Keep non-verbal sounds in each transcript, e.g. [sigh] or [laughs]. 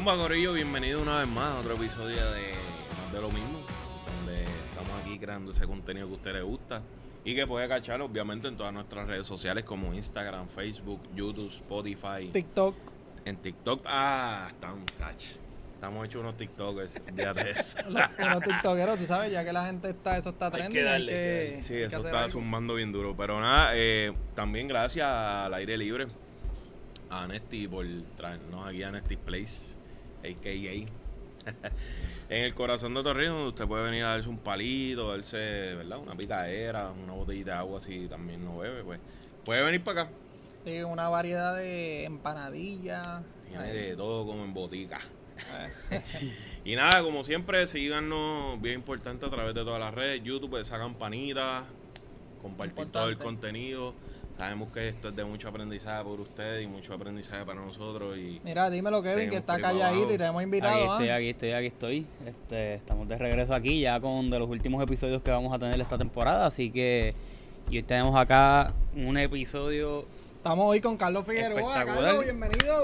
Zumba Corillo, bienvenido una vez más a otro episodio de Más de lo mismo, donde estamos aquí creando ese contenido que a usted le gusta y que puede cachar obviamente en todas nuestras redes sociales como Instagram, Facebook, YouTube, Spotify, TikTok. en TikTok. Ah, estamos, ach, estamos hechos unos TikTokers, fíjate de eso. Unos tiktokeros, tú sabes, ya que la gente está, eso está Hay que trending. darle, hay que, Sí, hay eso está algo. sumando bien duro. Pero nada, eh, también gracias al aire libre, a Nesty por traernos aquí a Nesty Place, a.k.a. [laughs] en el corazón de Torrijos, donde usted puede venir a darse un palito, darse, ¿verdad? Una picadera, una botellita de agua si también no bebe, pues puede venir para acá. Sí, una variedad de empanadillas. Tiene de todo como en botica. [laughs] y nada, como siempre, síganos, bien importante a través de todas las redes, YouTube, esa campanita, compartir todo el contenido. Sabemos que esto es de mucho aprendizaje por ustedes y mucho aprendizaje para nosotros. Y Mira, dímelo, Kevin, que está calladito y te hemos Aquí invitado. estoy, ¿ah? aquí estoy, aquí estoy. Este, estamos de regreso aquí ya con de los últimos episodios que vamos a tener esta temporada, así que y hoy tenemos acá un episodio Estamos hoy con Carlos Figueroa. Carlos, bienvenido.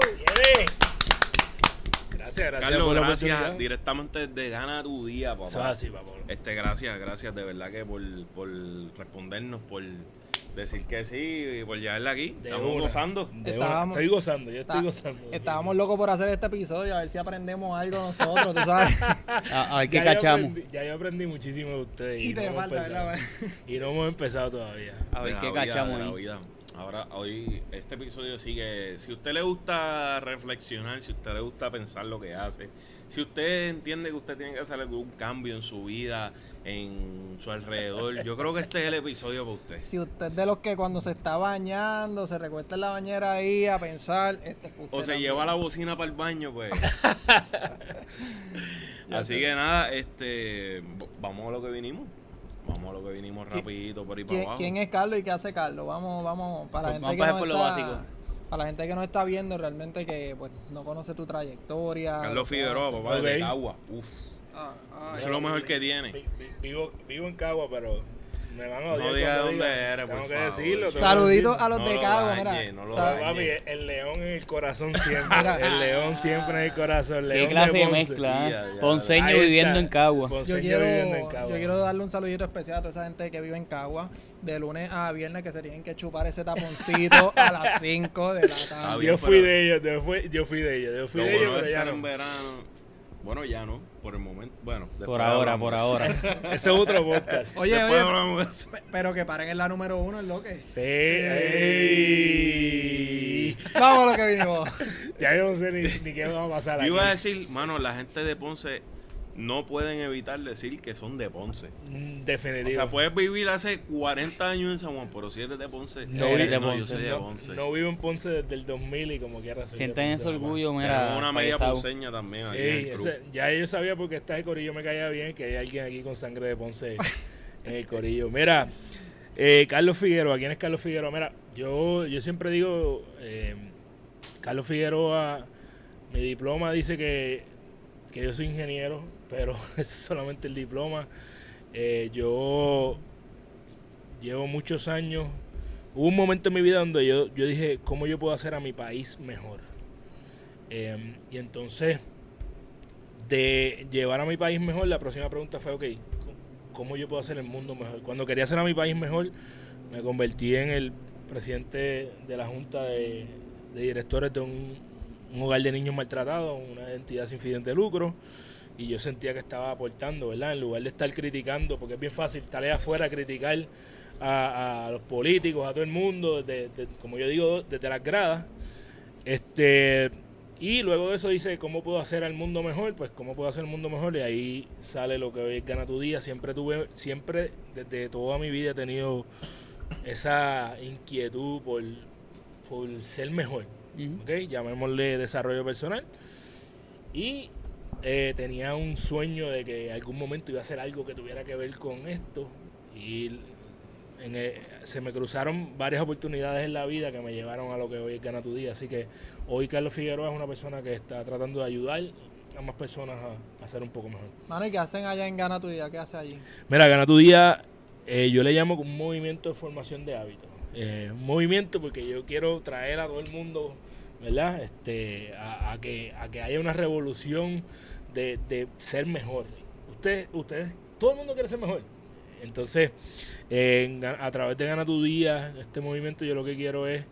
Gracias, gracias Carlos, por gracias directamente de Gana tu Día, papá. Eso es así, papá. Este, gracias, gracias de verdad que por, por respondernos, por decir que sí y por llevarla aquí. De Estamos una. gozando. Estábamos-. Estoy gozando, yo estoy Está- gozando. Estábamos locos por hacer este episodio, a ver si aprendemos algo nosotros, tú sabes. a, a ver qué Ya yo cachamos. aprendí- ya yo aprendí muchísimo de ustedes. y no te hemos falta, empezado. ¿verdad? Y no hemos empezado todavía. A ver de qué la vida, cachamos de la ahí. vida. Ahora, hoy, este episodio sigue. Si a usted le gusta reflexionar, si a usted le gusta pensar lo que hace, si usted entiende que usted tiene que hacer algún cambio en su vida, en su alrededor, yo creo que este es el episodio para usted. Si usted es de los que cuando se está bañando, se recuesta en la bañera ahí a pensar, este usted O se también. lleva la bocina para el baño, pues. [laughs] Así que nada, este, vamos a lo que vinimos. Vamos a lo que vinimos ¿Qui- rapidito por ahí para ¿Quién, abajo. quién es Carlos y qué hace Carlos? Vamos, vamos, para la Vamos gente que no está, básico. para la gente que no está viendo realmente que pues no conoce tu trayectoria. lo Carlos Figueroa, papá, de Ok. Cagua. Uf, Ah, ah, eso es lo mejor que tiene. Vi- vi- Vivo, vivo en Cagua, pero me van a odiar. No diga dónde diga. eres, por Tengo que favor. decirlo. tengo que Saluditos a los No de lo Cagua, mira. no lo Sa- dañe. Papi, el león en el corazón [laughs] siempre. El león siempre en el corazón. León Qué clase de Ponce. mezcla, Ya, ¿eh? ya, Ponceño viviendo en Cagua. Ponceño Yo quiero, viviendo en Cagua. yo quiero darle un saludito especial a toda esa gente que vive en Cagua, de lunes a viernes que se tienen que chupar ese taponcito [laughs] a las 5 de la Ah, tarde. bien, Yo fui pero- de ellos, yo fui, yo fui de ellos, yo fui Lo de ellos, de pero ya estar en no. verano. Bueno, ya no, por el momento. Bueno, Por ahora, por ahora. [laughs] Ese es otro podcast. Oye, pero que paren en la número uno, es lo que. Ey. Vamos a lo que vinimos. [laughs] Ya yo no sé ni, ni qué va a pasar Yo aquí. iba a decir, mano, la gente de Ponce no pueden evitar decir que son de Ponce. Mm, O Definitivo. sea, puedes vivir hace 40 años en San Juan, pero si eres de Ponce, no, eres vivo, de no, yo Ponce. soy de no- Ponce. no vivo en Ponce desde el 2000 y como quiera soy Sienten ese orgullo, mira. una media ponceña también Sí, aquí en el club. ese- ya yo sabía porque está el corillo me caía bien que hay alguien aquí con sangre de Ponce [laughs] en el corillo. Mira, eh, Carlos Figueroa, ¿quién es Carlos Figueroa? Mira, yo, yo siempre digo, eh, Carlos Figueroa, mi diploma dice que, que yo soy ingeniero, pero [laughs] ese es solamente el diploma. Eh, yo llevo muchos años. Hubo un momento en mi vida donde yo, yo dije, ¿cómo yo puedo hacer a mi país mejor? Eh, y entonces, de llevar a mi país mejor, la próxima pregunta fue, ok, ¿cómo yo puedo hacer el mundo mejor? Cuando quería hacer a mi país mejor, me convertí en el presidente de la Junta de, de Directores de un, un hogar de niños maltratados, una entidad sin fines de lucro, y yo sentía que estaba aportando, ¿verdad? En lugar de estar criticando, porque es bien fácil estar allá afuera criticar a, a los políticos, a todo el mundo, desde- desde- como yo digo, desde las gradas. Este, y luego de eso dice, ¿cómo puedo hacer al mundo mejor? Pues, ¿cómo puedo hacer el mundo mejor? Y ahí sale lo que hoy Gana Tu Día. Siempre tuve, siempre, desde toda mi vida he tenido esa inquietud por, por ser mejor. ¿ok? Llamémosle desarrollo personal. Y eh, tenía un sueño de que en algún momento iba a hacer algo que tuviera que ver con esto. Y en el- se me cruzaron varias oportunidades en la vida que me llevaron a lo que hoy es Gana Tu Día. Así que hoy Carlos Figueroa es una persona que está tratando de ayudar a más personas a, a ser un poco mejor. Mano, ¿y qué hacen allá en Gana tu Día? ¿Qué hace allí? Mira, Gana Tu Día, eh, yo le llamo como un movimiento de formación de hábitos. Eh, un movimiento porque yo quiero traer a todo el mundo ¿verdad? Este, a, a que, a que haya una revolución de, de ser mejor. Ustedes, ustedes, todo el mundo quiere ser mejor. Entonces, eh, a través de Gana tu Día, este movimiento, yo lo que quiero es,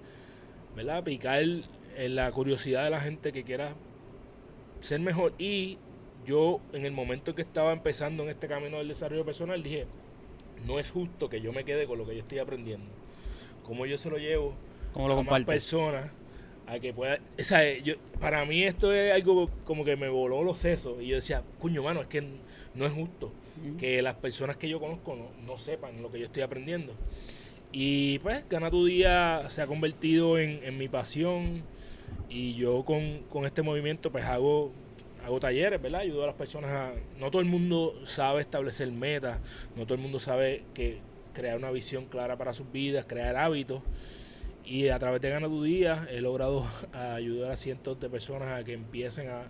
¿verdad? Picar en la curiosidad de la gente que quiera ser mejor. Y yo, en el momento en que estaba empezando en este camino del desarrollo personal, dije, no es justo que yo me quede con lo que yo estoy aprendiendo. Como yo se lo llevo ¿Cómo lo a más personas a que pueda o sea, yo, para mí esto es algo como que me voló los sesos y yo decía coño mano es que no es justo que las personas que yo conozco no, no sepan lo que yo estoy aprendiendo y pues Gana tu Día se ha convertido en, en mi pasión y yo con, con este movimiento pues hago hago talleres, ¿verdad? Ayudo a las personas a... No todo el mundo sabe establecer metas, no todo el mundo sabe que crear una visión clara para sus vidas, crear hábitos. Y a través de Gana tu Día he logrado [laughs] ayudar a cientos de personas a que empiecen a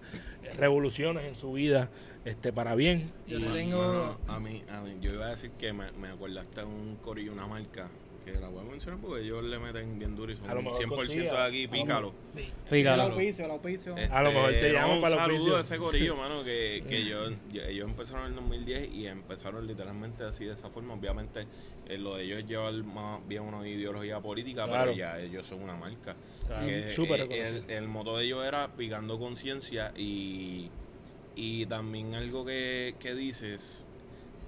revoluciones en su vida este para bien. Yo Y- le tengo- Mano, a, mí, a mí, yo iba a decir que me, me acordaste de un corillo, una marca, que la voy a mencionar porque ellos le meten bien duro y son A lo mejor 100% de aquí, A lo pícalo. Pícalo. Este, A lo mejor te llaman para un los saludo auspicios. a ese corillo, [laughs] mano, que, que yo, yo- ellos empezaron en el 2010 y empezaron literalmente así de esa forma. Obviamente, eh, lo de ellos lleva más bien una ideología política, Claro. pero ya ellos son una marca. Claro, Que, súper eh, reconocido. el, el moto de ellos era picando conciencia y, y también algo que, que dices,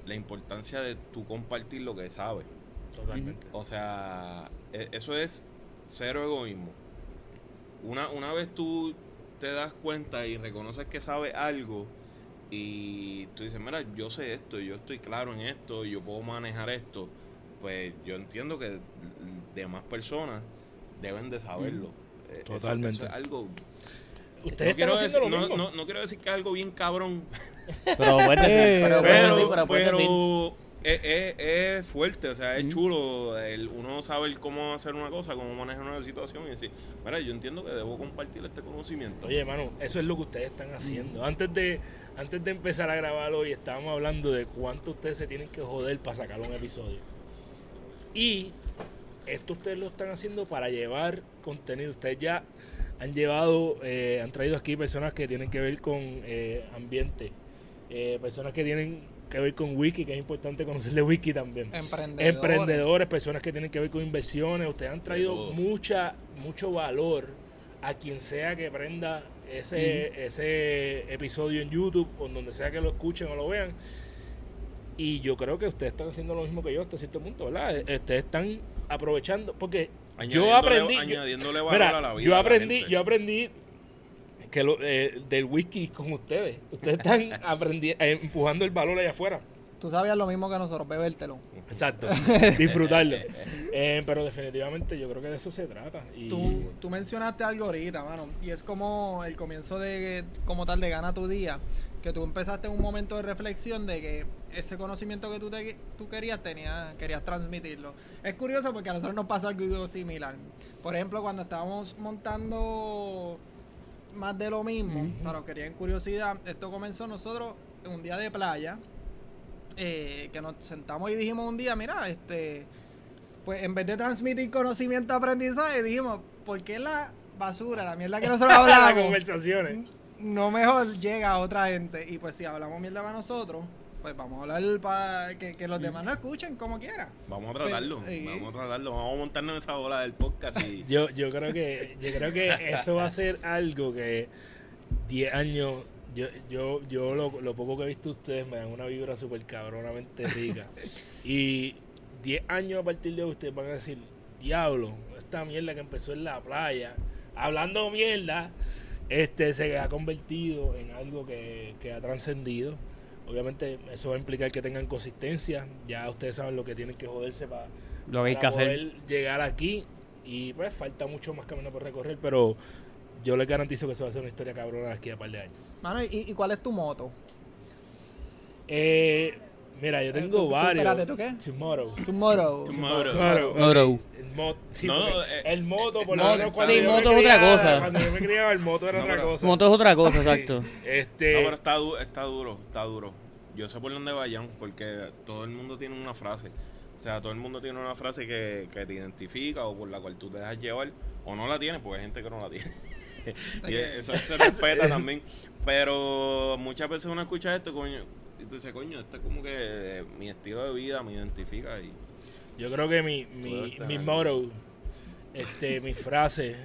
la importancia de tú compartir lo que sabes. Totalmente. O sea, e- eso es cero egoísmo. Una, una vez tú te das cuenta y reconoces que sabes algo y tú dices, mira, yo sé esto, yo estoy claro en esto, yo puedo manejar esto, pues yo entiendo que demás personas deben de saberlo. Eso- Totalmente. eso es algo... Ustedes No quiero, decir, lo no, mismo. no- no quiero decir que es algo bien cabrón, Pero Eh, [laughs] pero pero, pero pero es, es- es fuerte, o sea, es chulo el uno saber cómo hacer una cosa, cómo manejar una situación y decir, mira, yo entiendo que debo compartir este conocimiento. Oye, hermano, eso es lo que ustedes están haciendo. Antes de antes de empezar a grabar hoy, estábamos hablando de cuánto ustedes se tienen que joder para sacar un episodio. Y esto ustedes lo están haciendo para llevar contenido. Ustedes ya han llevado, eh, han traído aquí personas que tienen que ver con eh, ambiente, eh, personas que tienen que ver con wiki, que es importante conocerle wiki también. Emprendedores. Emprendedores, personas que tienen que ver con inversiones. Ustedes han traído mucha, mucho valor a quien sea que prenda ese, ese episodio en YouTube o en donde sea que lo escuchen o lo vean. Y yo creo que ustedes están haciendo lo mismo que yo hasta cierto punto, ¿verdad? Eh, Ustedes están aprovechando, porque yo Añadiéndole- aprendí, yo- añadiéndole valor mira, a la vida. yo a la aprendí, gente. yo aprendí que lo, eh, del whisky con ustedes. Ustedes están [laughs] aprendi- eh, empujando el valor allá afuera. Tú sabías lo mismo que nosotros, bebértelo. Exacto, [laughs] disfrutarlo. Eh, pero definitivamente yo creo que de eso se trata. Y Tú, tú mencionaste algo ahorita, mano, y es como el comienzo de, como tal, de Gana tu Día, que tú empezaste en un momento de reflexión de que ese conocimiento que tú, te, tú querías, tenías, querías transmitirlo. Es curioso porque a nosotros nos pasa algo similar. Por ejemplo, cuando estábamos montando más de lo mismo, para los que querían curiosidad, esto comenzó nosotros en un día de playa, eh, que nos sentamos y dijimos un día, mira, este pues en vez de transmitir conocimiento aprendizaje, dijimos, ¿por qué la basura, la mierda que nosotros [laughs] hablamos, conversaciones. no mejor llega a otra gente? Y pues si hablamos mierda para nosotros, pues vamos a hablar para que, que los demás no escuchen como quiera. Vamos a tratarlo, Pero, sí. vamos a tratarlo, vamos a montarnos en esa bola del podcast y... Yo, yo creo que yo creo que eso va a ser algo que 10 años yo, yo, yo lo, lo poco que he visto de ustedes me dan una vibra súper cabronamente rica. [laughs] Y 10 años a partir de hoy ustedes van a decir, diablo, esta mierda que empezó en la playa, hablando mierda, este se ha convertido en algo que, que ha trascendido. Obviamente eso va a implicar que tengan consistencia. Ya ustedes saben lo que tienen que joderse para Lo que hay que para hacer. poder llegar aquí y pues falta mucho más camino por recorrer, pero yo les garantizo que eso va a ser una historia cabrona de aquí a un par de años. Mano, ¿y, y cuál es tu moto? Eh, mira, yo tú- tengo tú- varios. espérate, ¿tú qué? Tomorrow. Tu moto. Tomorrow. Claro, Tomorrow. El, mo- sí, No, eh, el moto, por lo no, menos cuando sí, yo me moto es otra criaba- cosa. Cuando yo me criaba, el moto era No, otra pero- cosa. Moto es otra cosa, Sí. exacto. Este, No, pero está, du- está duro, está duro. Yo sé por dónde vayan, porque todo el mundo tiene una frase. O sea, todo el mundo tiene una frase que, que te identifica o por la cual tú te dejas llevar, o no la tienes, porque hay gente que no la tiene. [laughs] y eso se respeta también. Pero muchas veces uno escucha esto, coño, y tú dices, coño, esto es como que eh, mi estilo de vida me identifica. y Yo creo que mi, mi, mi motto, este, mi frase,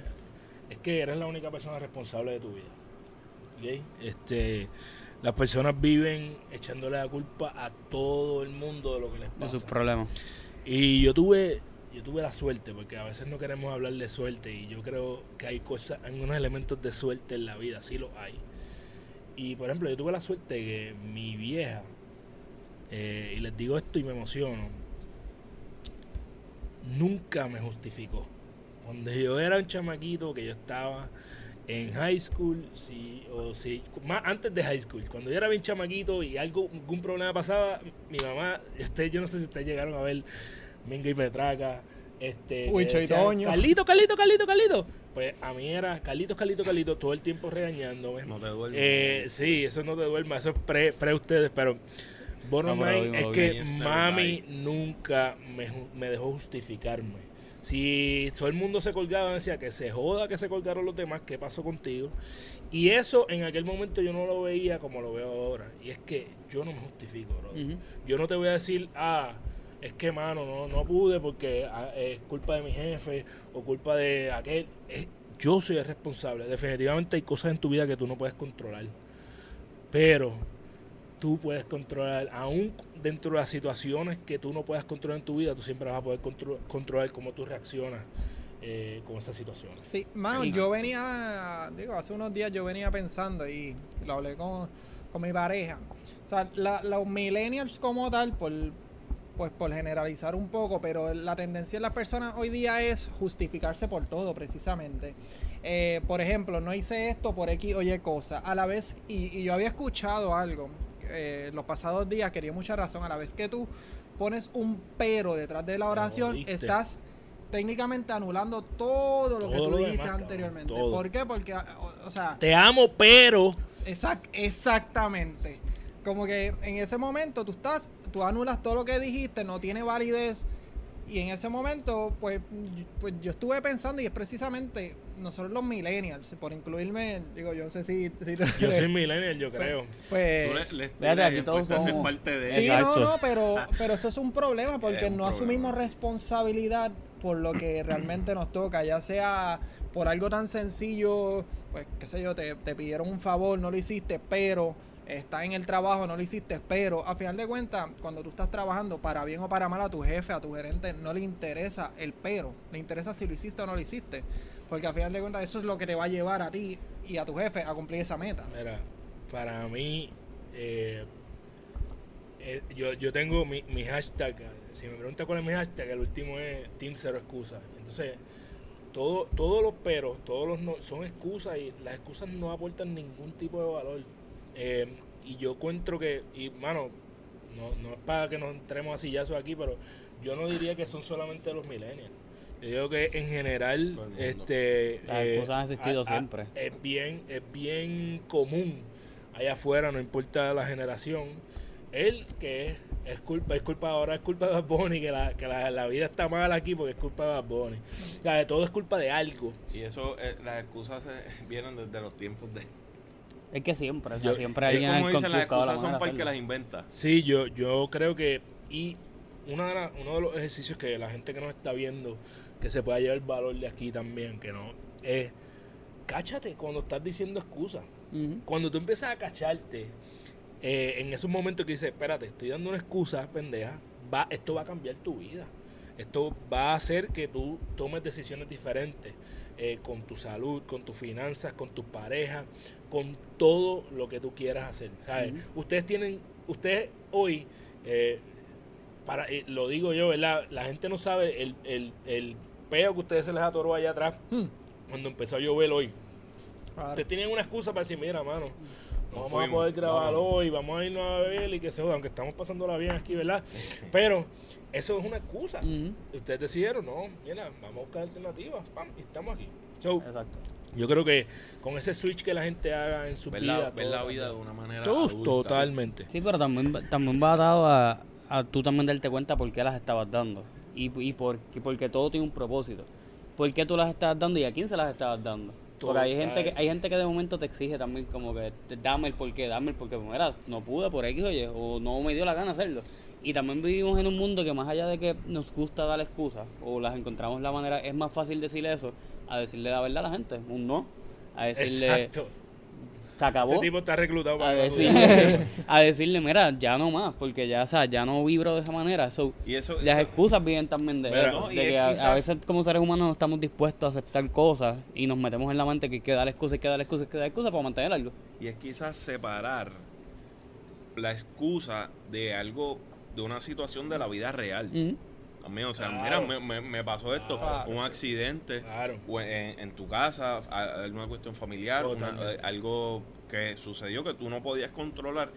es que eres la única persona responsable de tu vida. Este, las personas viven echándole la culpa a todo el mundo de lo que les De sus pasa. problemas. Y yo tuve, yo tuve la suerte, porque a veces no queremos hablar de suerte, y yo creo que hay cosas, hay unos elementos de suerte en la vida, sí los hay. Y por ejemplo, yo tuve la suerte que mi vieja, eh, y les digo esto y me emociono, nunca me justificó. Cuando yo era un chamaquito, que yo estaba en high school, sí, o sí, más antes de high school, cuando yo era bien chamaquito y algo, algún problema pasaba, mi mamá, este, yo no sé si ustedes llegaron a ver Mingo y Petraca, este, Uy, Toño. Carlito, Carlito, Carlito, Carlito. Pues a mí era Carlitos, Carlito, Carlito, todo el tiempo regañándome. no te duermes. Eh, sí, eso no te duerma, eso es pre, pre ustedes, pero bottom No, line es que mami nunca me, me dejó justificarme. Si todo el mundo se colgaba, decía que se joda que se colgaron los demás, ¿qué pasó contigo? Y eso en aquel momento yo no lo veía como lo veo ahora. Y es que yo no me justifico, bro. Yo no te voy a decir, ah, es que, mano, no, no pude porque ah, es culpa de mi jefe o culpa de aquel. Es- yo soy el responsable. Definitivamente hay cosas en tu vida que tú no puedes controlar. Pero tú puedes controlar, aún dentro de las situaciones que tú no puedas controlar en tu vida, tú siempre vas a poder contro- controlar cómo tú reaccionas eh, con esas situaciones. Sí, mano, yo venía, digo, hace unos días yo venía pensando y lo hablé con, con mi pareja. O sea, la- los millennials como tal, por, pues por generalizar un poco, pero la tendencia de las personas hoy día es justificarse por todo, precisamente. Eh, por ejemplo, no hice esto por X o Y cosa. A la vez, y, y yo había escuchado algo eh, los pasados días, quería mucha razón, a la vez que tú pones un pero detrás de la oración, estás técnicamente anulando todo lo que tú lo dijiste demás, anteriormente. todo. ¿Por qué? Porque, o, o sea, Te amo, pero... exact- exactamente. Como que en ese momento tú estás, tú anulas todo lo que dijiste, no tiene validez. Y en ese momento, pues, pues yo estuve pensando y es precisamente nosotros los millennials, por incluirme, digo, yo no sé si... Yo soy millennial, yo creo. pues, Tú le- tiras aquí todos somos- parte de Sí, Exacto. no, no, pero, pero eso es un problema porque un no asumimos responsabilidad por lo que realmente nos toca, ya sea por algo tan sencillo, pues qué sé yo, te, te pidieron un favor, no lo hiciste, pero está en el trabajo, no lo hiciste, pero a final de cuentas, cuando tú estás trabajando, para bien o para mal a tu jefe, a tu gerente, no le interesa el pero, le interesa si lo hiciste o no lo hiciste, porque a final de cuentas eso es lo que te va a llevar a ti y a tu jefe a cumplir esa meta. Mira, para mí, eh, eh, yo, yo tengo mi, mi hashtag. Si me pregunta cuál es mi hashtag, el último es Team Cero Excusas. Entonces, todo, todos los peros, todos los no, son excusas y las excusas no aportan ningún tipo de valor. Eh, y yo encuentro que, y mano, no, no es para que nos entremos a sillazos aquí, pero yo no diría que son solamente los millennials. Yo digo que en general, este, Las excusas han existido a- a- siempre. Es bien, es bien común allá afuera, no importa la generación. Él que es, es culpa, es culpa ahora, es culpa de Bad Bunny, que, la, que la, la vida está mal aquí porque es culpa de Bad Bunny. O sea, de todo es culpa de algo. Y eso, eh, las excusas eh, [laughs] vienen desde los tiempos de... Es que siempre, o sea, Yo- siempre Es alguien ha como dicen, las excusas son para el que las inventa. Sí, yo, yo creo que. Y una de la- uno de los ejercicios que la gente que nos está viendo, que se pueda llevar valor de aquí también, que no, es. Cáchate cuando estás diciendo excusas. Cuando tú empiezas a cacharte, eh, en esos momentos que dices, espérate, estoy dando una excusa, pendeja, va, esto va a cambiar tu vida. Esto va a hacer que tú tomes decisiones diferentes eh, con tu salud, con tus finanzas, con tus parejas, con todo lo que tú quieras hacer. ¿sabes? Ustedes tienen, ustedes hoy, eh, para, eh, lo digo yo, ¿verdad? La gente no sabe el, el, el peo que ustedes se les atoró allá atrás Hmm. cuando empezó a llover hoy. Claro. Ustedes tienen una excusa para decir, mira, mano, vamos a poder grabar vámonos. hoy, vamos a irnos a beber y que se joda, aunque estamos pasándola bien aquí, ¿verdad? Pero eso es una excusa. Ustedes decidieron, no, mira, vamos a buscar alternativas, pam, y estamos aquí. So, Exacto. yo creo que con ese switch que la gente haga en su Ver vida, la, ver la vida de una manera adulta. Totalmente. Sí, pero también, también va atado a, a tú también darte cuenta por qué las estabas dando. Y, y por, porque todo tiene un propósito. ¿Por qué tú las estabas dando y a quién se las estabas dando? Porque hay gente, que, hay gente que de momento te exige también como que te- dame el porqué, dame el porqué. Mira, no pude por X o Y, o no me dio la gana hacerlo. Y también vivimos en un mundo que más allá de que nos gusta dar excusas o las encontramos la manera, es más fácil decirle eso a decirle la verdad a la gente, un no. A decirle, Exacto. Se acabó. Este tipo está reclutado A para la decirle, [laughs] a decirle, mira, ya no más, porque ya, o sea, ya no vibro de esa manera. So, Y eso, las eso- excusas vienen también de Mira, eso, no, de que a, a veces como seres humanos no estamos dispuestos a aceptar cosas y nos metemos en la mente que hay que dar excusas, hay que dar excusas, hay que dar excusas para mantener algo. Y es quizás separar la excusa de algo, de una situación de la vida real. También, o sea, Claro. mira, me, me- me pasó esto, Claro. un accidente Claro. o en, en tu casa, alguna cuestión familiar, una- eh, algo que sucedió que tú no podías controlar,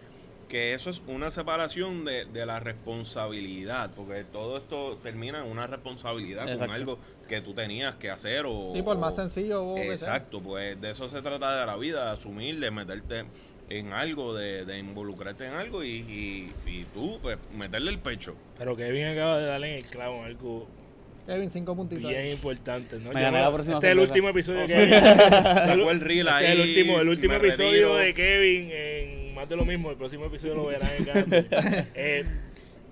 que eso es una separación de, de la responsabilidad, porque todo esto termina en una responsabilidad con algo que tú tenías que hacer o... Sí, por más sencillo o que sea. Exacto, pues de eso se trata de la vida, de asumir, de meterte en algo, de, de involucrarte en algo y, y, y tú, pues, meterle el pecho. Pero Kevin acaba de darle en el clavo en algo Kevin, cinco puntitos. bien importante. ¿no? Me Yo gané no- la próxima este es el último episodio que Kevin. [laughs] Sacó el reel Este es ahí. el último, el último episodio retiro. de Kevin en más de lo mismo. El próximo episodio lo verán en. [laughs] Eh,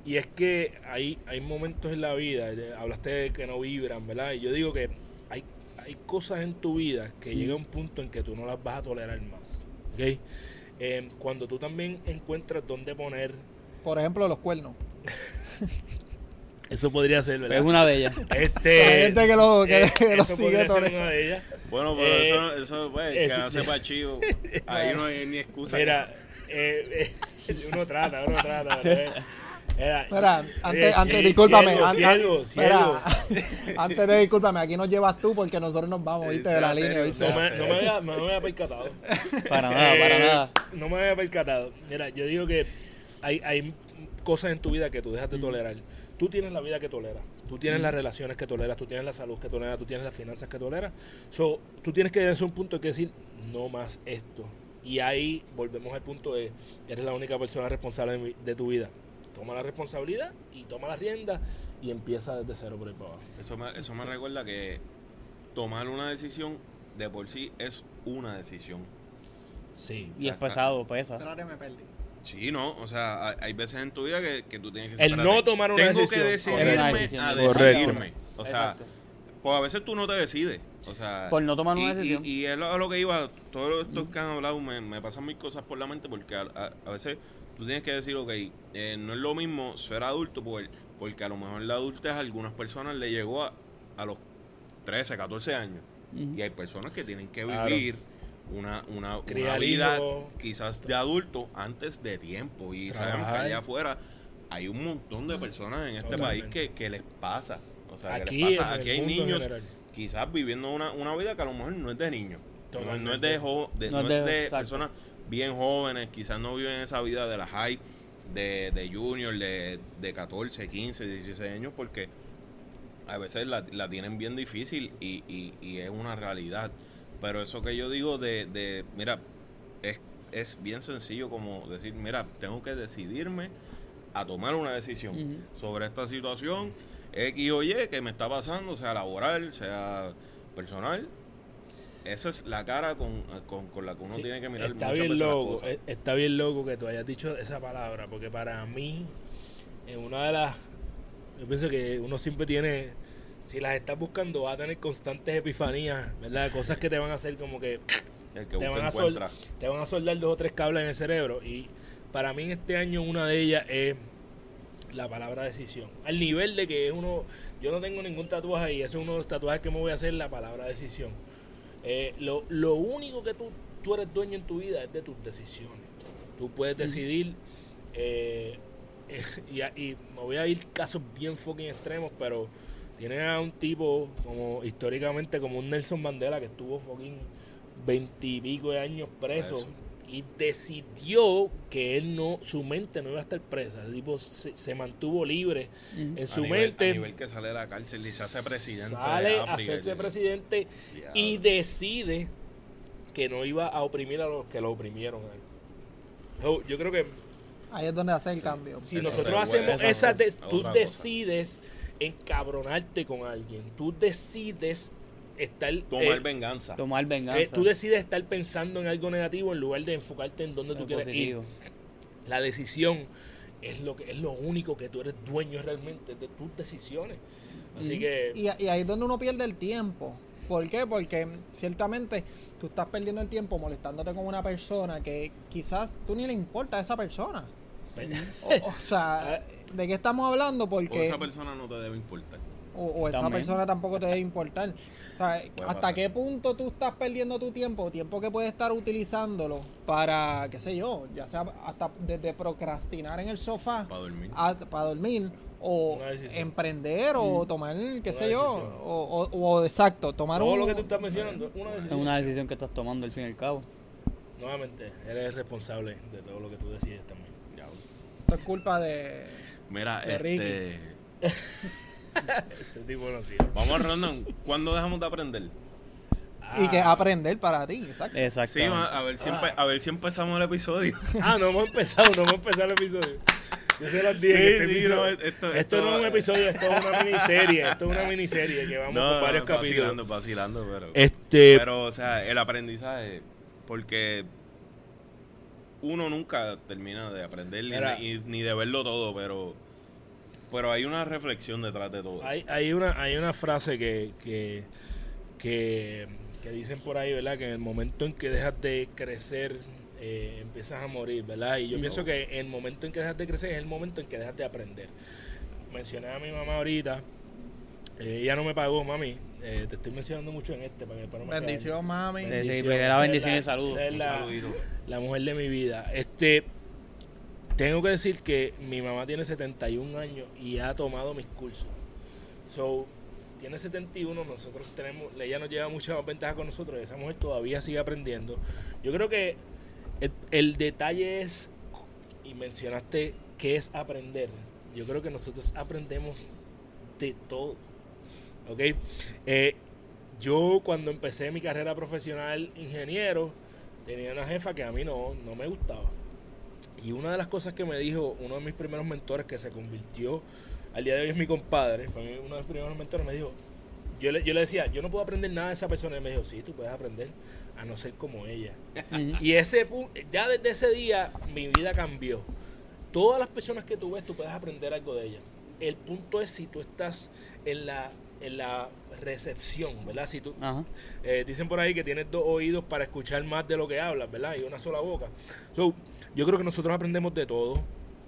y es que hay, hay momentos en la vida, eh, hablaste de que no vibran, ¿verdad? Y yo digo que hay, hay cosas en tu vida que llega un punto en que tú no las vas a tolerar más. ¿ok? Eh, cuando tú también encuentras dónde poner, Por ejemplo, los cuernos. eso podría ser, ¿verdad? Es una de ellas. Este, [laughs] La gente que lo- que- que lo sigue una de ellas. Bueno, pero Eh, eso, eso pues, que eso- hace pa' chivo. [laughs] Ahí no hay ni excusa. Mira, eh, eh, [laughs] uno trata, uno trata. ¿verdad? Eh, antes, eh, discúlpame. an- mira, [laughs] antes de discúlpame, aquí nos llevas tú porque nosotros nos vamos, viste, de la serio, línea, viste. No me, no me había, no me había percatado. [laughs] Para nada, para Eh, nada. No me había percatado. Mira, yo digo que hay, hay cosas en tu vida que tú dejas Mm. de tolerar. Tú tienes la vida que toleras. Tú tienes las relaciones que toleras. Tú tienes la salud que toleras. Tú tienes las finanzas que toleras. So, tú tienes que llegar a un punto que decir, no más esto. Y ahí volvemos al punto de, eres la única persona responsable de, mi- de tu vida. Toma la responsabilidad y toma la rienda y empieza desde cero por ahí para abajo. Eso me, eso me recuerda que tomar una decisión de por sí es una decisión. Sí. Y es pesado, pesa. Me perdí. Sí, no, o sea, hay, hay veces en tu vida que, que tú tienes que El no tomar una tengo decisión. que Es una decidirme decisión a Correcto. decidirme. O sea, Exacto. pues a veces tú no te decides. O sea, Por no tomar una y, decisión. Y, y es lo- a lo que iba, todos estos que han hablado me, me pasan mil cosas por la mente porque a, a- a veces tú tienes que decir, ok, eh, no es lo mismo ser adulto por- porque a lo mejor la adultez a algunas personas le llegó a, a los 13, 14 años. Y hay personas que tienen que Claro. vivir una, una, una vida quizás de adulto antes de tiempo. Y sabemos que allá afuera hay un montón de personas en este Totalmente. país que, que les pasa. O sea, que Aquí, les pasa. Aquí hay niños general. quizás viviendo una, una vida que a lo mejor no es de niños. No, no es de, jo- de- No no es de- personas bien jóvenes, quizás no viven esa vida de la high, de, de junior, de, de 14, 15, 16 años, porque a veces la, la tienen bien difícil y, y- y es una realidad. Pero eso que yo digo de, de mira, es, es bien sencillo como decir, mira, tengo que decidirme a tomar una decisión sobre esta situación X o Y que me está pasando, sea laboral, sea personal. Esa es la cara con, con, con la que uno Sí, tiene que mirar está muchas bien veces las loco, cosas. eh, está bien loco que tú hayas dicho esa palabra, porque para mí, en una de las, yo pienso que uno siempre tiene, si las estás buscando, va a tener constantes epifanías, ¿verdad? Cosas que te van a hacer como que El que te van, a sol- encuentra. te van a soldar dos o tres cables en el cerebro. Y para mí en este año una de ellas es la palabra decisión. Al nivel de que uno, yo no tengo ningún tatuaje y ese es uno de los tatuajes que me voy a hacer, la palabra decisión. Eh, lo, lo único que tú, tú eres dueño en tu vida es de tus decisiones. Tú puedes decidir, eh, [laughs] y, y me voy a ir casos bien fucking extremos, pero tienes a un tipo como históricamente como un Nelson Mandela que estuvo fucking veintipico de años Preso. Y decidió que él no, su mente no iba a estar presa. El tipo se, se mantuvo libre en A su nivel- mente. A nivel que sale de la cárcel y se hace presidente sale de a hacerse y- presidente y decide que no iba a oprimir a los que lo oprimieron. a él. So, yo creo que Ahí es donde hace el cambio. Si Eso nosotros hacemos esa, de- tú decides encabronarte con alguien, tú decides estar... Tomar eh, venganza. Tomar venganza. eh, tú decides estar pensando en algo negativo en lugar de enfocarte en dónde tú quieres positivo. ir. La decisión es lo que es lo único que tú eres dueño realmente de tus decisiones. Así que Y, y ahí es donde uno pierde el tiempo. ¿Por qué? Porque ciertamente tú estás perdiendo el tiempo molestándote con una persona que quizás tú ni le importa a esa persona. O, o sea, ¿de qué estamos hablando? O Porque esa persona no te debe importar. o, o esa persona tampoco te debe importar. O sea, Puede ¿Hasta pasar. qué punto tú estás perdiendo tu tiempo? Tiempo que puedes estar utilizándolo para, qué sé yo, ya sea hasta desde procrastinar en el sofá Para dormir. para dormir o emprender o tomar, qué sé yo, o, o- o exacto, tomar todo un... lo que tú estás mencionando, una Es decisión. una decisión que estás tomando al fin y al cabo. Nuevamente, eres responsable de todo lo que tú decides también. Ya, Esto es culpa de... Mira, de este. [laughs] este tipo no sirve. Vamos, Rondon. ¿Cuándo dejamos de aprender? Y que Ah. aprender para ti, exacto. Exacto. Sí, a ver, si empe- a ver si empezamos el episodio. Ah, no hemos empezado, no hemos empezado el episodio. Yo se los dije. Sí, que este sí, episodio- no, esto, esto- esto- no es un episodio, esto es una miniserie. Esto es una [laughs] miniserie que vamos con varios capítulos. vacilando, vacilando, pero. Este, Pero, o sea, el aprendizaje, porque uno nunca termina de aprender Mira. ni de verlo todo, pero pero hay una reflexión detrás de todo. eso. hay, hay, una, hay una frase que, que, que, que dicen por ahí, ¿verdad? Que en el momento en que dejas de crecer, eh, empiezas a morir, ¿verdad? Y yo pienso que el momento en que dejas de crecer es el momento en que dejas de aprender. Mencioné a mi mamá ahorita, eh, ella no me pagó, mami. eh, te estoy mencionando mucho en este para que para no me Bendición, mami. Sí, Bendición, sí, es bendición la- y saludo. esa es Un la- la mujer de mi vida. Este, tengo que decir que mi mamá tiene 71 años y ha tomado mis cursos. So, tiene 71, nosotros tenemos, ella nos lleva mucha más ventaja con nosotros, esa mujer todavía sigue aprendiendo. Yo creo que el, el detalle es, y mencionaste qué es aprender, yo creo que nosotros aprendemos de todo. ¿Ok? Eh, yo cuando empecé mi carrera profesional ingeniero, tenía una jefa que a mí no, no me gustaba. Y una de las cosas que me dijo uno de mis primeros mentores que se convirtió, al día de hoy es mi compadre, fue uno de mis primeros mentores, me dijo, yo le, yo le decía, yo no puedo aprender nada de esa persona. Y me dijo, sí, tú puedes aprender a no ser como ella. Y ese ya desde ese día mi vida cambió. Todas las personas que tú ves, tú puedes aprender algo de ellas. El punto es si tú estás en la, en la recepción, ¿verdad? Si tú, eh, dicen por ahí que tienes dos oídos para escuchar más de lo que hablas, ¿verdad? Y una sola boca. So, yo creo que nosotros aprendemos de todo.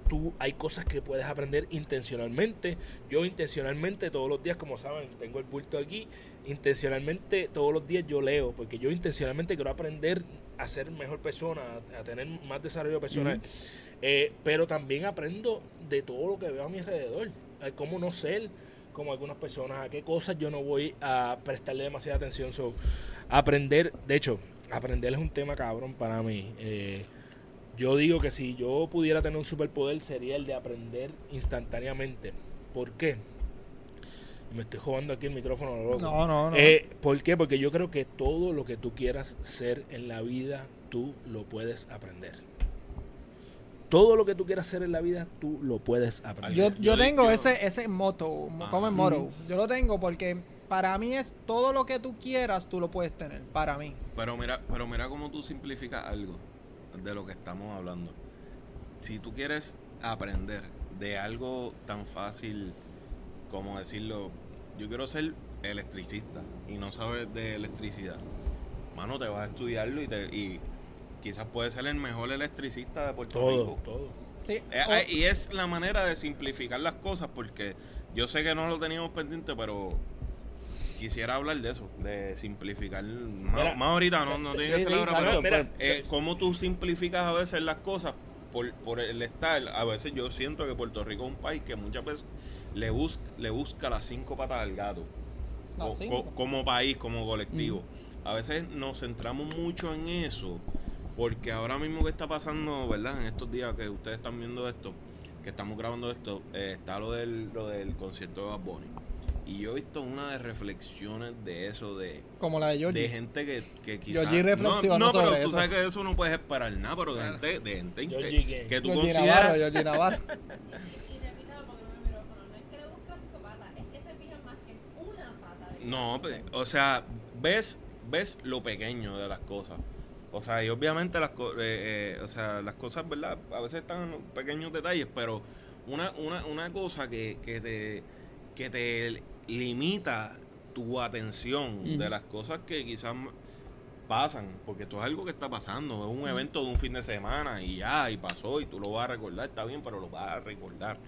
Tú hay cosas que puedes aprender intencionalmente. Yo intencionalmente todos los días, como saben, tengo el bulto aquí. Intencionalmente todos los días yo leo, porque yo intencionalmente quiero aprender a ser mejor persona, a, a tener más desarrollo personal. Eh, pero también aprendo de todo lo que veo a mi alrededor. A cómo no ser como algunas personas, a qué cosas yo no voy a prestarle demasiada atención. So, aprender, de hecho, aprender es un tema cabrón para mí. Eh, yo digo que si yo pudiera tener un superpoder sería el de aprender instantáneamente. ¿Por qué? Me estoy jugando aquí el micrófono, loco. No, no, no. Eh, ¿Por qué? Porque yo creo que todo lo que tú quieras ser en la vida, tú lo puedes aprender. Todo lo que tú quieras hacer en la vida, tú lo puedes aprender. yo, yo tengo ese, ese moto, Ajá. como motto. Yo lo tengo porque para mí es todo lo que tú quieras, tú lo puedes tener. Para mí. Pero mira, pero mira cómo tú simplificas algo de lo que estamos hablando. Si tú quieres aprender de algo tan fácil como decirlo, yo quiero ser electricista y no sabes de electricidad. Mano, te vas a estudiarlo y, te, y quizás puedes ser el mejor electricista de Puerto todo, Rico. todo. Sí, Eh, o- eh, y es la manera de simplificar las cosas porque yo sé que no lo teníamos pendiente, pero quisiera hablar de eso, de simplificar. Más, Mira, más ahorita, no, no tiene que ser ahora, pero mira, eh, cómo tú simplificas a veces las cosas por, por el estar. A veces yo siento que Puerto Rico es un país que muchas veces le, busca le busca las cinco patas al gato. Las Co- como país, como colectivo. A veces nos centramos mucho en eso, porque ahora mismo que está pasando, ¿verdad? En estos días que ustedes están viendo esto, que estamos grabando esto, eh, está lo del, lo del concierto de Bad Bunny. Y yo he visto una de reflexiones de eso, de, Como la de de Georgie. gente que, que quizás... Georgie reflexionó no, no, pero tú eso. sabes que de eso no puedes esperar nada, pero de gente, de gente Georgie, que, tú Georgie consideras... Navarro, Georgie Navarro. Y repítalo porque no me micrófono. No es que le busca psicopata, es que se fijan más que una pata. de No, pe- o sea, ves, ves lo pequeño de las cosas. O sea, y obviamente las, eh, eh, o sea, las cosas, ¿verdad? A veces están en los pequeños detalles, pero una, una, una cosa que, que, te, que te limita tu atención de las cosas que quizás pasan, porque esto es algo que está pasando, es un evento de un fin de semana y ya, y pasó, y tú lo vas a recordar, está bien, pero lo vas a recordar.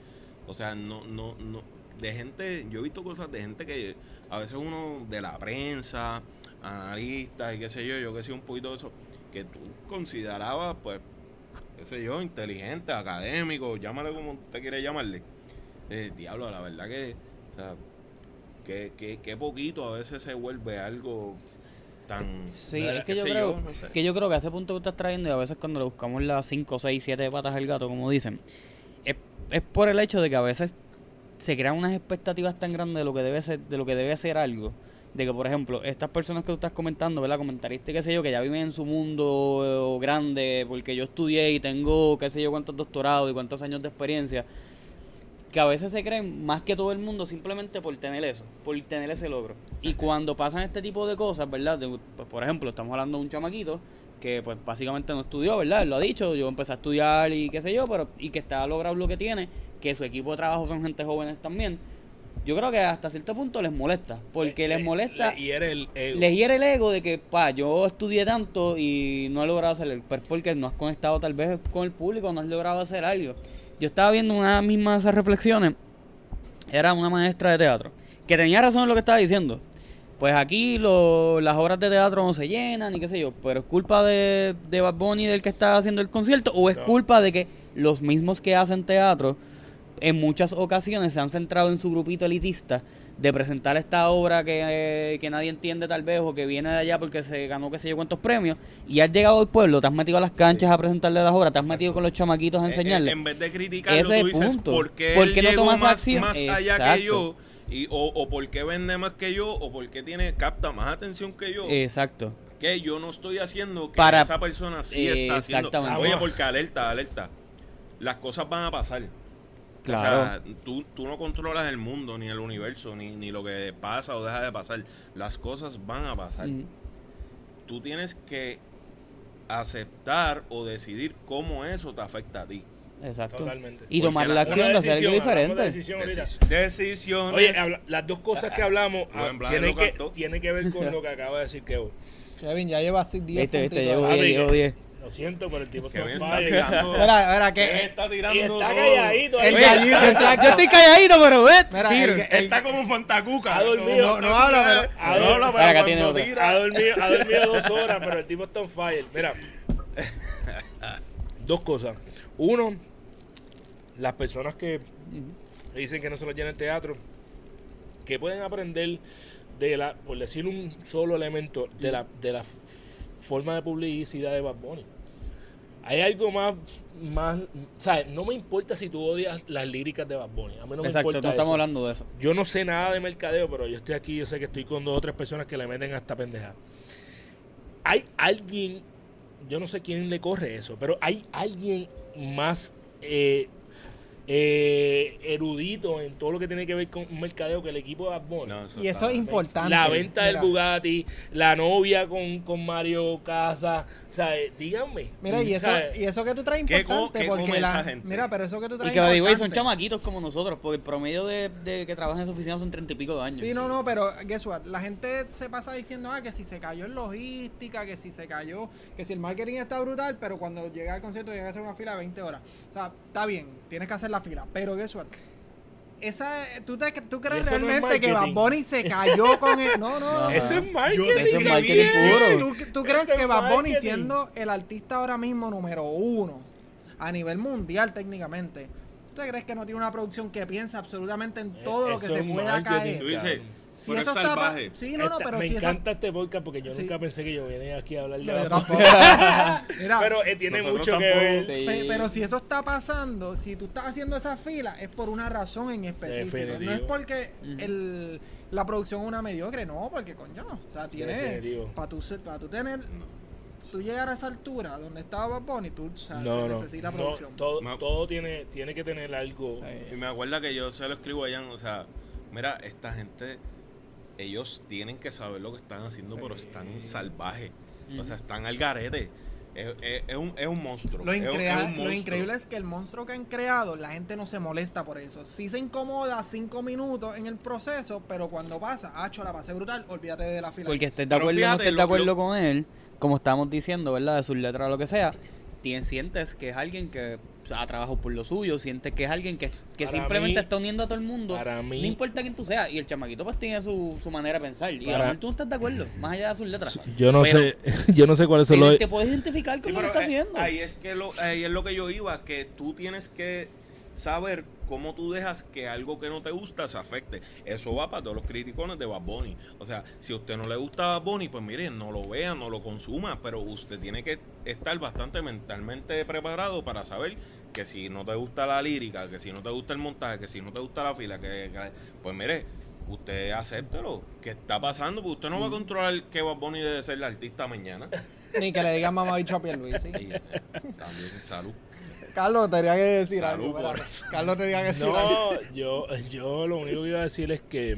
O sea, no, no, no, de gente, yo he visto cosas de gente que a veces uno de la prensa, analistas y qué sé yo, yo que sé un poquito de eso, que tú considerabas, pues, qué sé yo, inteligente, académico, llámale como usted quiere llamarle. Eh, diablo, la verdad que, o sea, que, que, que poquito a veces se vuelve algo tan... Sí, es que yo creo, no sé. que yo creo que a ese punto que estás trayendo y a veces cuando le buscamos las 5, 6, 7 patas al gato, como dicen, es, es por el hecho de que a veces se crean unas expectativas tan grandes de lo que debe ser, de lo que debe ser algo. De que, por ejemplo, estas personas que tú estás comentando, ¿verdad? Comentaristas, qué sé yo, que ya viven en su mundo eh, grande, porque yo estudié y tengo, qué sé yo, cuántos doctorados y cuántos años de experiencia, que a veces se creen más que todo el mundo simplemente por tener eso, por tener ese logro. Y cuando pasan este tipo de cosas, ¿verdad? De- pues, por ejemplo, estamos hablando de un chamaquito que pues básicamente no estudió, ¿verdad? Él lo ha dicho, yo empecé a estudiar y qué sé yo, pero y que está logrado lo que tiene, que su equipo de trabajo son gente jóvenes también. Yo creo que hasta cierto punto les molesta, porque les Le- molesta, le hiere el ego. les hiere el ego de que, pa, yo estudié tanto y no he logrado hacer pero es porque no has conectado tal vez con el público, no has logrado hacer algo. Yo estaba viendo una misma de esas reflexiones, era una maestra de teatro, que tenía razón en lo que estaba diciendo. Pues aquí lo- las obras de teatro no se llenan y qué sé yo, pero es culpa de, de Bad Bunny del que está haciendo el concierto o es No. culpa de que los mismos que hacen teatro en muchas ocasiones se han centrado en su grupito elitista de presentar esta obra que, eh, que nadie entiende tal vez o que viene de allá porque se ganó qué sé yo cuántos premios y has llegado al pueblo, te has metido a las canchas a presentarle las obras, te has metido con los chamaquitos a En- enseñarles. En, en vez de criticarlo, Ese tú dices, punto. ¿por qué, ¿Por él qué no llegó tomas más, acción? más allá Exacto. que yo? Y, o, o por qué vende más que yo, o por qué tiene, capta más atención que yo, Exacto. que yo no estoy haciendo, que Para- esa persona sí está haciendo. Exactamente. Oye, porque alerta, alerta. Las cosas van a pasar. Claro. O sea, tú, tú no controlas el mundo, ni el universo, ni, ni lo que pasa o deja de pasar. Las cosas van a pasar. Ujú. Tú tienes que aceptar o decidir cómo eso te afecta a ti. Exacto. Totalmente. Y tomar la- acción de hacer algo diferente. decisión. Decisiones. Oye, habla- las dos cosas que hablamos [laughs] ah, tienen que, tienen que ver con [laughs] lo que acaba de decir Kevo. Kevin, ya lleva así 10 Viste, viste, puntitos. llevo Ah, 10, Miguel. llevo 10. Lo siento, pero el tipo está on está fire. tirando. [laughs] Mira, mira, que está tirando. Y está calladito. el ahí. gallito, exacto. Yo estoy calladito, pero ve. Mira, tiro. el, el- Está como un fantacuca. Ha dormido. No, no habla, pero- Ha dormido. habla, Acá pero tiene cuando otra. tira. Ha dormido, ha dormido dos horas, pero el tipo está on fire. Mira, [laughs] dos cosas. Uno, las personas que dicen que no se lo llena el teatro, que pueden aprender de la, por decir un solo elemento, de la, de la forma de publicidad de Bad Bunny. Hay algo más, más, ¿sabes? No me importa si tú odias las líricas de Bad Bunny. A mí no me Exacto, importa no estamos eso. hablando de eso. Yo no sé nada de mercadeo, pero yo estoy aquí, yo sé que estoy con dos o tres personas que le meten hasta pendeja. Hay alguien, yo no sé quién le corre eso, pero hay alguien más eh, eh, erudito en todo lo que tiene que ver con mercadeo que el equipo de Bad Bunny. No, eso y eso es importante. La venta del Bugatti, la novia con, con Mario Casa, ¿sabes? Díganme. Mira, y eso, ¿sabes? y eso que tú traes ¿Qué importante, qué porque la, gente? mira, pero eso que tú Y traes que by the way, son chamaquitos como nosotros, porque el promedio de, de que trabajan en esa oficina son treinta y pico de años. Sí, no, no, pero guess what? La gente se pasa diciendo, ah, que si se cayó en logística, que si se cayó, que si el marketing está brutal, pero cuando llega al concierto tiene que hacer una fila de 20 horas. O sea, está bien, tienes que hacer la fila, pero guess what? Esa, ¿tú, te, ¿Tú crees eso no es realmente que Bad. Bunny se [laughs] cayó con él? No, no, no. Eso es marketing. Eso es marketing puro. ¿Tú, tú crees que Bad Bunny, siendo el artista ahora mismo número uno a nivel mundial técnicamente, ¿tú crees que no tiene una producción que piensa absolutamente en todo lo que Eso se pueda marketing, caer? Tú dices, si Pero eso es está salvaje. Sí, no, no, pero me si eso- encanta este podcast porque yo Sí. nunca pensé que yo venía aquí a hablar de No. [laughs] Mira, Pero eh, tiene mucho que tampoco. ver. Sí. Pe- Pero si eso está pasando, si tú estás haciendo esa fila, es por una razón en específico. Definitivo. No es porque el, la producción es una mediocre, no, porque coño, o sea, tiene para tú, pa' tú tener, tú llegar a esa altura donde estaba Bunny, tú, o sea, No, se no, necesita no, producción. todo, todo tiene, tiene que tener algo. Y me acuerda que yo se lo escribo a Jan, o sea, mira, esta gente, ellos tienen que saber lo que están haciendo, pero están salvajes. O sea, están al garete. Es, es- es un, es un monstruo. Lo, es- es un increa- lo increíble es que el monstruo que han creado, la gente no se molesta por eso. Sí se incomoda cinco minutos en el proceso, pero cuando pasa, hacho, la pasé brutal, olvídate de la fila. Porque estés de acuerdo o no fíjate, estés de acuerdo lo- con él, como estábamos diciendo, ¿verdad? De sus letras o lo que sea, tien- sientes que es alguien que ha trabajado por lo suyo, sientes que es alguien que, que simplemente mí- está uniendo a todo el mundo. para mí- no importa quién tú seas. Y el chamaquito pues tiene su, su manera de pensar. Y a lo mejor tú no estás de acuerdo, más allá de sus letras. Yo no Pero sé, [laughs] yo no sé cuáles son los. te, puedes identificar Sí, con lo que está eh, haciendo. ahí es que lo, ahí es lo que yo iba, que tú tienes que saber cómo tú dejas que algo que no te gusta se afecte. Eso va para todos los criticones de Bad Bunny. O sea, si a usted no le gusta Bad Bunny, pues mire, no lo vea, no lo consuma, pero usted tiene que estar bastante mentalmente preparado para saber que si no te gusta la lírica, que si no te gusta el montaje, que si no te gusta la fila, que, que- pues mire, usted acéptelo, que está pasando, porque usted no va a controlar que Bad Bunny debe ser el artista mañana. [laughs] Ni que le digan mamá bicho a Pierluisi. [laughs] Y también salud. Carlos tenía que decir Salud algo. Carlos tenía que decir algo. No, yo, yo lo único que iba a decir es que,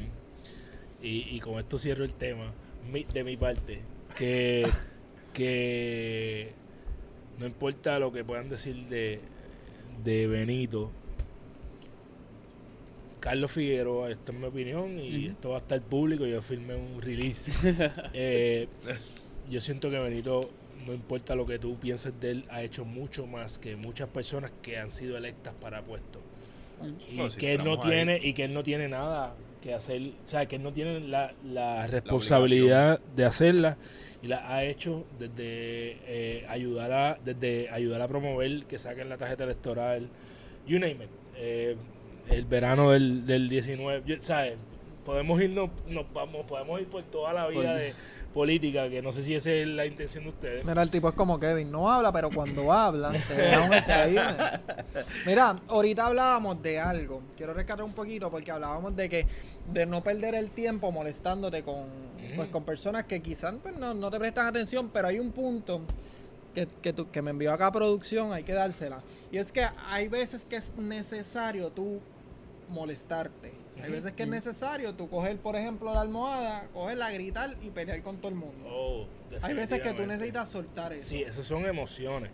y, y con esto cierro el tema, mi- de mi parte, que, que no importa lo que puedan decir de, de Benito, Carlos Figueroa, esto es mi opinión y esto va a estar público, yo firmé un release. [laughs] Eh, yo siento que Benito, no importa lo que tú pienses de él, ha hecho mucho más que muchas personas que han sido electas para puestos. Y si que él no ahí. tiene, y que él no tiene nada que hacer, o sea, que no tiene la, la responsabilidad de hacerla y la ha hecho desde eh, ayudar a, desde ayudar a promover que saquen la tarjeta electoral, you name it. Eh, el verano del, del 19, yo- ¿sabes? Podemos irnos, nos vamos, podemos ir por toda la vida Por- de política, que no sé si esa es la intención de ustedes. Mira, el tipo es como Kevin, no habla, pero cuando habla, te deja. [laughs] Mira, ahorita hablábamos de algo. Quiero rescatar un poquito porque hablábamos de que de no perder el tiempo molestándote con, pues, con personas que quizás pues, no, no te prestan atención, pero hay un punto que, que, tú- que me envió acá a producción, hay que dársela. Y es que hay veces que es necesario tú molestarte. Hay veces que es necesario tú coger, por ejemplo, la almohada, cogerla, gritar y pelear con todo el mundo. Oh, Hay veces que tú necesitas soltar eso. Sí, esas son emociones.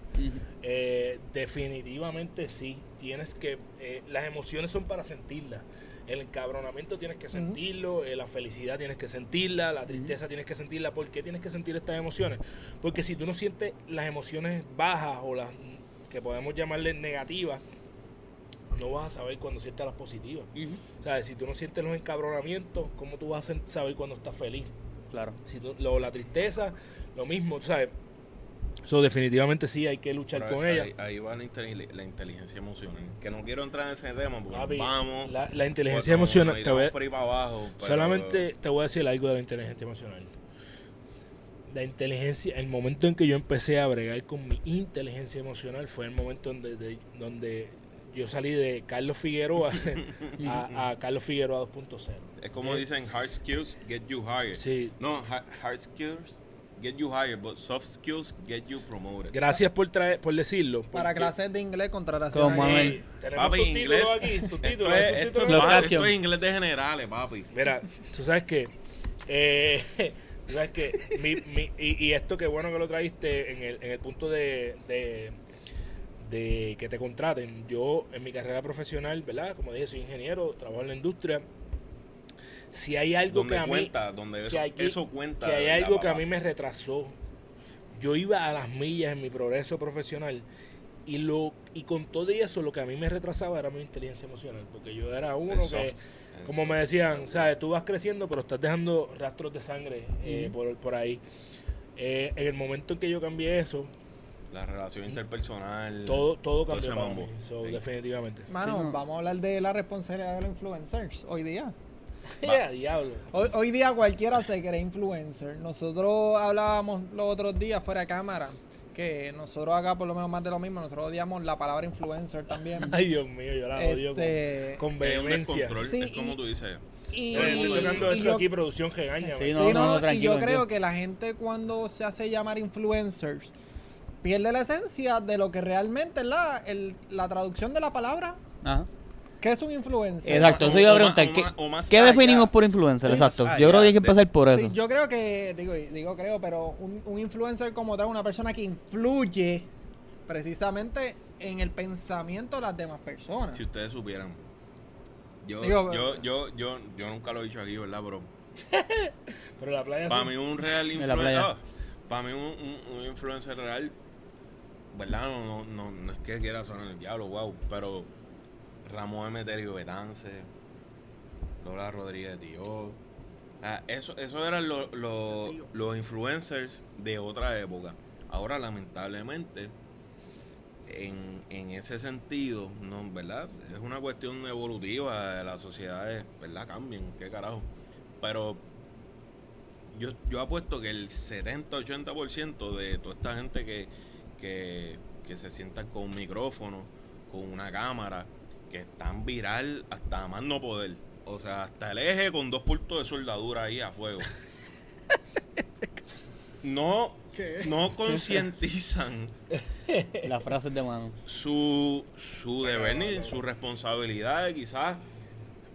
Eh, definitivamente sí. Tienes que. eh, las emociones son para sentirlas. El encabronamiento tienes que sentirlo, eh, la felicidad tienes que sentirla, la tristeza tienes que sentirla. ¿Por qué tienes que sentir estas emociones? Porque si tú no sientes las emociones bajas o las que podemos llamarle negativas, no vas a saber cuando sientes las positivas. O sea, si tú no sientes los encabronamientos, ¿cómo tú vas a saber cuando estás feliz? Claro. Si tú- lo- la tristeza, lo mismo, tú ¿sabes? So, definitivamente sí hay que luchar Pero con ahí, ella. Ahí, ahí va la, inteli- la inteligencia emocional. Que no quiero entrar en ese tema porque Papi, vamos. la, la inteligencia pues, nos- emocional. te voy por ahí para abajo. solamente te voy a decir algo de la inteligencia emocional. La inteligencia, el momento en que yo empecé a bregar con mi inteligencia emocional fue el momento donde, de- donde yo salí de Carlos Figueroa [laughs] a, a Carlos Figueroa 2.0. Es como Eh, dicen: hard skills get you hired. Sí, No, ha- hard skills get you hired, but soft skills get you promoted. gracias por traer, por decirlo. Para clases de inglés, contratación. Como ahí. a Sí, ver. tenemos Papi, subtítulos inglés. aquí, subtítulos, Esto es, esto, es esto es inglés de generales, papi. Mira, tú sabes que, eh, [laughs] tú sabes que, mi, mi- y, y esto que bueno que lo traíste en el, en el punto de, de, de que te contraten. Yo en mi carrera profesional, ¿verdad? Como dije, soy ingeniero, trabajo en la industria. Si hay algo que a mí, cuenta, donde eso, que hay, eso cuenta. que hay algo que a mí me retrasó. Yo iba a las millas en mi progreso profesional y lo y con todo eso lo que a mí me retrasaba era mi inteligencia emocional, porque yo era uno El que soft, como me decían, ¿sabes? Tú vas creciendo, pero estás dejando rastros de sangre eh, por, por ahí. Eh, en el momento en que yo cambié eso, La relación interpersonal. todo, todo cambió ese para mambo. mí. So, Sí. definitivamente. Mano, Sí, no. vamos a hablar de la responsabilidad de los influencers hoy día. [laughs] Ya, diablo. Hoy, hoy día cualquiera se cree influencer. Nosotros hablábamos los otros días fuera de cámara que nosotros acá por lo menos más de lo mismo, nosotros odiamos la palabra influencer también. [laughs] Ay, Dios mío, yo la odio Este, con, con vehemencia. Sí, es como tú dices. y, estoy tocando esto yo- aquí, producción regaña. Sí, güey. no, sí, no, no, y yo creo que la gente cuando se hace llamar influencers pierde la esencia de lo que realmente es la, el- la traducción de la palabra. Ajá. ¿Qué es un influencer? Exacto, eso iba a preguntar. ¿Qué, más- o más qué allá. definimos por influencer? Sí, Exacto. Yo creo que hay que empezar por Sí, eso. yo creo que, digo, digo creo, pero un, un influencer como tal, una persona que influye precisamente en el pensamiento de las demás personas. Si ustedes supieran. Yo, Digo, yo, yo, yo, yo nunca lo he dicho aquí, ¿verdad? Pero [laughs] Pero la playa para sí. mí un real influencer. para mí un, un- un influencer real, ¿verdad? No, no, no, es que quiera sonar el diablo, wow. Pero Ramón Emeterio Betance, Lola Rodríguez Tío. Ah, eso, eso eran lo- los influencers de otra época. Ahora, lamentablemente, en, en ese sentido, no, ¿verdad? Es una cuestión evolutiva, las sociedades, ¿verdad? Cambian, qué carajo. Pero yo, yo apuesto que el 70-80% de toda esta gente que, que, que se sientan con un micrófono, con una cámara, que están viral hasta más no poder. O sea, hasta el eje con dos puntos de soldadura ahí a fuego. [laughs] No, ¿Qué? no concientizan [laughs] Las frases de mano. su, su deber ni su responsabilidad, quizás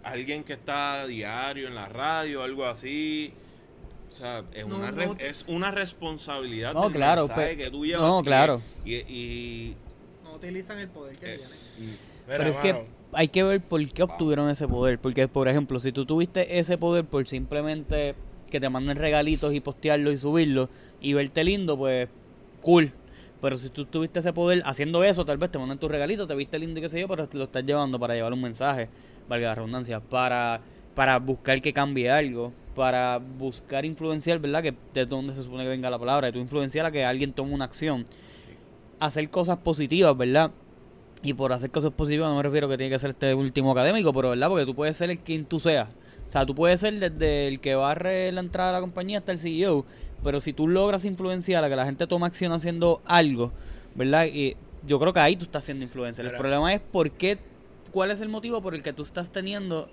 alguien que está a diario en la radio, algo así. O sea, es, No, una, no es una responsabilidad No, del claro, mensaje pe- que tú llevas. no, y- claro. Y, y- No utilizan el poder que tienen. Pero es que hay que ver por qué obtuvieron ese poder. Porque, por ejemplo, si tú tuviste ese poder por simplemente que te manden regalitos y postearlo y subirlo y verte lindo, pues cool. Pero si tú tuviste ese poder haciendo eso, tal vez te mandan tu regalito, te viste lindo y qué sé yo, pero te lo estás llevando para llevar un mensaje, valga la redundancia, para, para buscar que cambie algo, para buscar influenciar, ¿verdad? Que de dónde se supone que venga la palabra, de tú influenciar a que alguien tome una acción. Hacer cosas positivas, ¿verdad? Y por hacer cosas positivas no me refiero que tiene que ser este último académico, pero ¿verdad? Porque tú puedes ser el quien tú seas. O sea, tú puedes ser desde el que barre la entrada de la compañía hasta el CEO, pero si tú logras influenciar a que la gente tome acción haciendo algo, ¿verdad? Y yo creo que ahí tú estás siendo influencer. El problema es por qué, cuál es el motivo por el que tú estás teniendo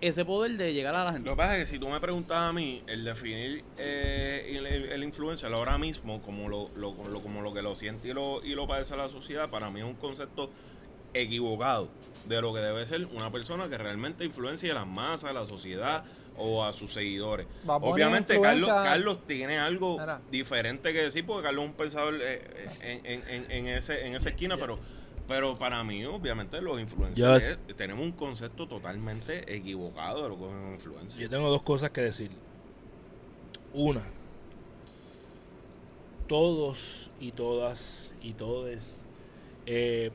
ese poder de llegar a la gente. Lo que pasa es que si tú me preguntas a mí, el definir eh, el, el- el influencer ahora mismo como lo, lo- lo- como lo que lo siente y lo, y lo padece la sociedad, para mí es un concepto equivocado de lo que debe ser una persona que realmente influencia a las masas, a la sociedad o a sus seguidores. Obviamente Carlos, Carlos tiene algo diferente que decir porque Carlos es un pensador eh, eh, en, en- en- en ese, en esa esquina, pero pero para mí, obviamente, los influencers es- tenemos un concepto totalmente equivocado de lo que es un influencer. yo tengo dos cosas que decir. Una, todos y todas y todes eh,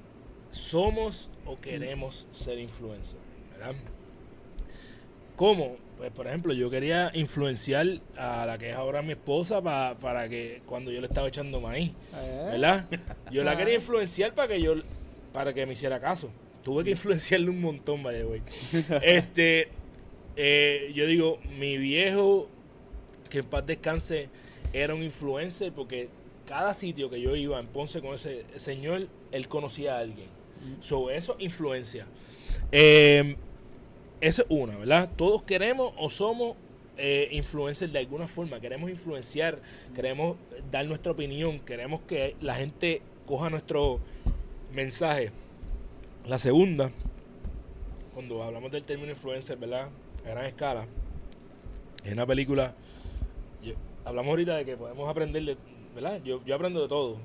somos o queremos ser influencers, ¿verdad? ¿Cómo? Pues, por ejemplo, yo quería influenciar a la que es ahora mi esposa pa- para que cuando yo le estaba echando maíz, Eh, ¿verdad? Yo la quería influenciar para que yo para que me hiciera caso. Tuve que influenciarle un montón, vaya [laughs] güey. Este, eh, yo digo, mi viejo, que en paz descanse, era un influencer porque cada sitio que yo iba en Ponce con ese señor, él conocía a alguien. So, eso influencia. Eh, eso es una, ¿verdad? Todos queremos o somos eh, influencers de alguna forma. Queremos influenciar, queremos dar nuestra opinión, queremos que la gente coja nuestro mensaje. La segunda, cuando hablamos del término influencer, ¿verdad? A gran escala, es una película. hablamos ahorita de que podemos aprender, de, ¿verdad? Yo, yo aprendo de todo.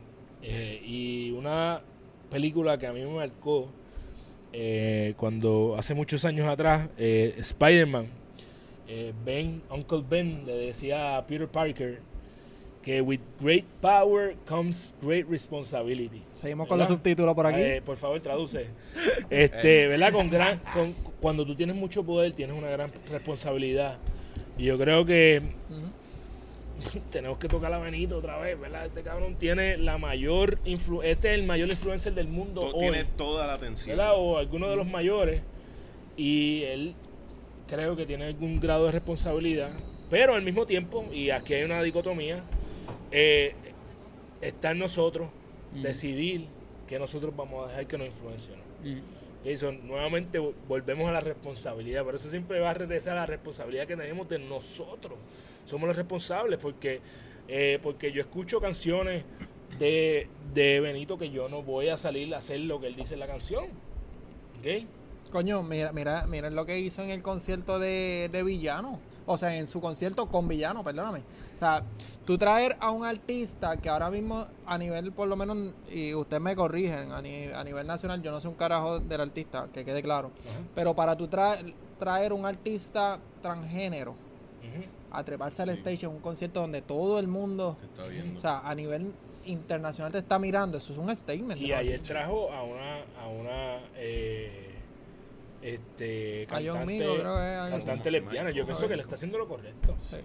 Eh, y una película que a mí me marcó eh, cuando hace muchos años atrás, eh, Spider-Man, eh, Ben, Uncle Ben le decía a Peter Parker que with great power comes great responsibility. Seguimos con ¿Verdad? los subtítulos por aquí. Eh, por favor, traduce. Este, ¿verdad? Con gran, con, cuando tú tienes mucho poder, tienes una gran responsabilidad. Y yo creo que [laughs] tenemos que tocar a Benito otra vez, ¿verdad? Este cabrón tiene la mayor influ este es el mayor influencer del mundo To- hoy, tiene toda la atención. ¿verdad? O alguno de los mayores. Y él creo que tiene algún grado de responsabilidad, pero al mismo tiempo, y aquí hay una dicotomía, eh, está en nosotros Mm. decidir que nosotros vamos a dejar que nos influencien. Mm. Eso, nuevamente vo- volvemos a la responsabilidad, por eso siempre va a regresar a la responsabilidad que tenemos de nosotros. Somos los responsables porque, eh, porque yo escucho canciones de, de Benito que yo no voy a salir a hacer lo que él dice en la canción. ¿Ok? Coño, mira, mira, miren lo que hizo en el concierto de, de Villano. O sea, en su concierto con Villano, perdóname. O sea, tú traer a un artista que ahora mismo a nivel, por lo menos, y ustedes me corrigen, a, ni- a nivel nacional, yo no sé un carajo del artista, que quede claro. Pero para tú traer, traer un artista transgénero Ujú. a treparse al stage en un concierto donde todo el mundo, Te está viendo. o sea, a nivel internacional te está mirando, eso es un statement. Y ayer trajo a una, a una eh, este, cantante, Migo, creo que es algo cantante lesbiana. Yo pienso que le está haciendo lo correcto. Sí.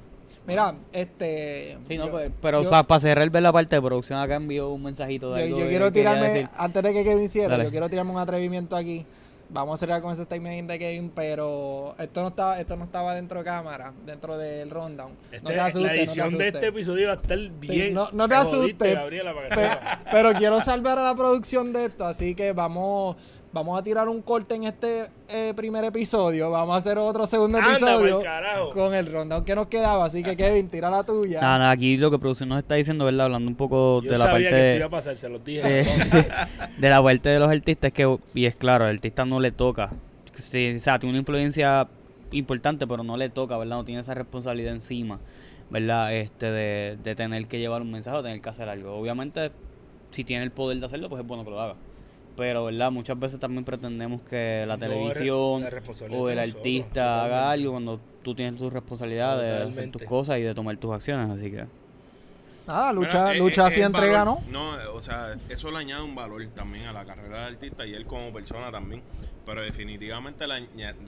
Mira, este. Sí, no, yo- pues, pero para cerrar ver la parte de producción acá envió un mensajito de Yo, algo yo quiero tirarme, decir. antes de que Kevin cierre, Dale. yo quiero tirarme un atrevimiento aquí. Vamos a cerrar con ese statement de Kevin, pero esto no estaba, esto no estaba dentro de cámara, dentro del rundown. Este- no te asustes, la edición no te de este episodio va a estar bien. no- no te asustes. Gabriela, para que Pe- sepa. pero quiero salvar a la producción de esto, así que vamos, vamos a tirar un corte en este eh, primer episodio. Vamos a hacer otro segundo Anda, episodio con el rundown que nos quedaba. Así que Kevin, tira la tuya. Nada, nada, aquí lo que producción nos está diciendo, ¿verdad? Hablando un poco Yo de la sabía parte que esto iba de, a pasar, se los dije. de, [laughs] [laughs] de la parte de los artistas, que, y es claro, al artista no le toca. Sí, o sea, tiene una influencia importante, pero no le toca, ¿verdad? No tiene esa responsabilidad encima, ¿verdad? Este, de, de tener que llevar un mensaje o tener que hacer algo. Obviamente, si tiene el poder de hacerlo, pues es bueno que lo haga. Pero, ¿verdad? Muchas veces también pretendemos que la No, televisión la o el nosotros, artista haga algo cuando tú tienes tu responsabilidad de hacer tus cosas y de tomar tus acciones, así que... Nada, lucha, Bueno, eh, lucha eh, así entrega, valor- ¿no? No, o sea, eso le añade un valor también a la carrera del artista y él como persona también. Pero definitivamente le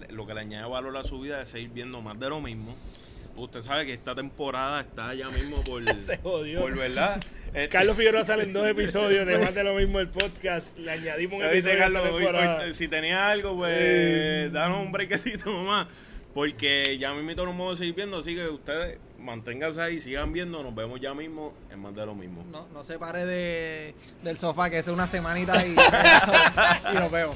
lo que le añade valor a su vida es seguir viendo más de lo mismo. Usted sabe que esta temporada está ya mismo por, [laughs] Se jodió. por verdad. Este- Carlos Figueroa sale en dos [laughs] episodios, de más de lo mismo el podcast. Le añadimos un episodio Carlos, hoy- hoy, si tenía algo, pues danos un brequecito más. Porque ya mismo no vamos a seguir viendo, así que ustedes manténganse ahí, sigan viendo, nos vemos ya mismo en más de lo mismo. No, no se pare de, del sofá, que es una semanita y, [laughs] y nos vemos.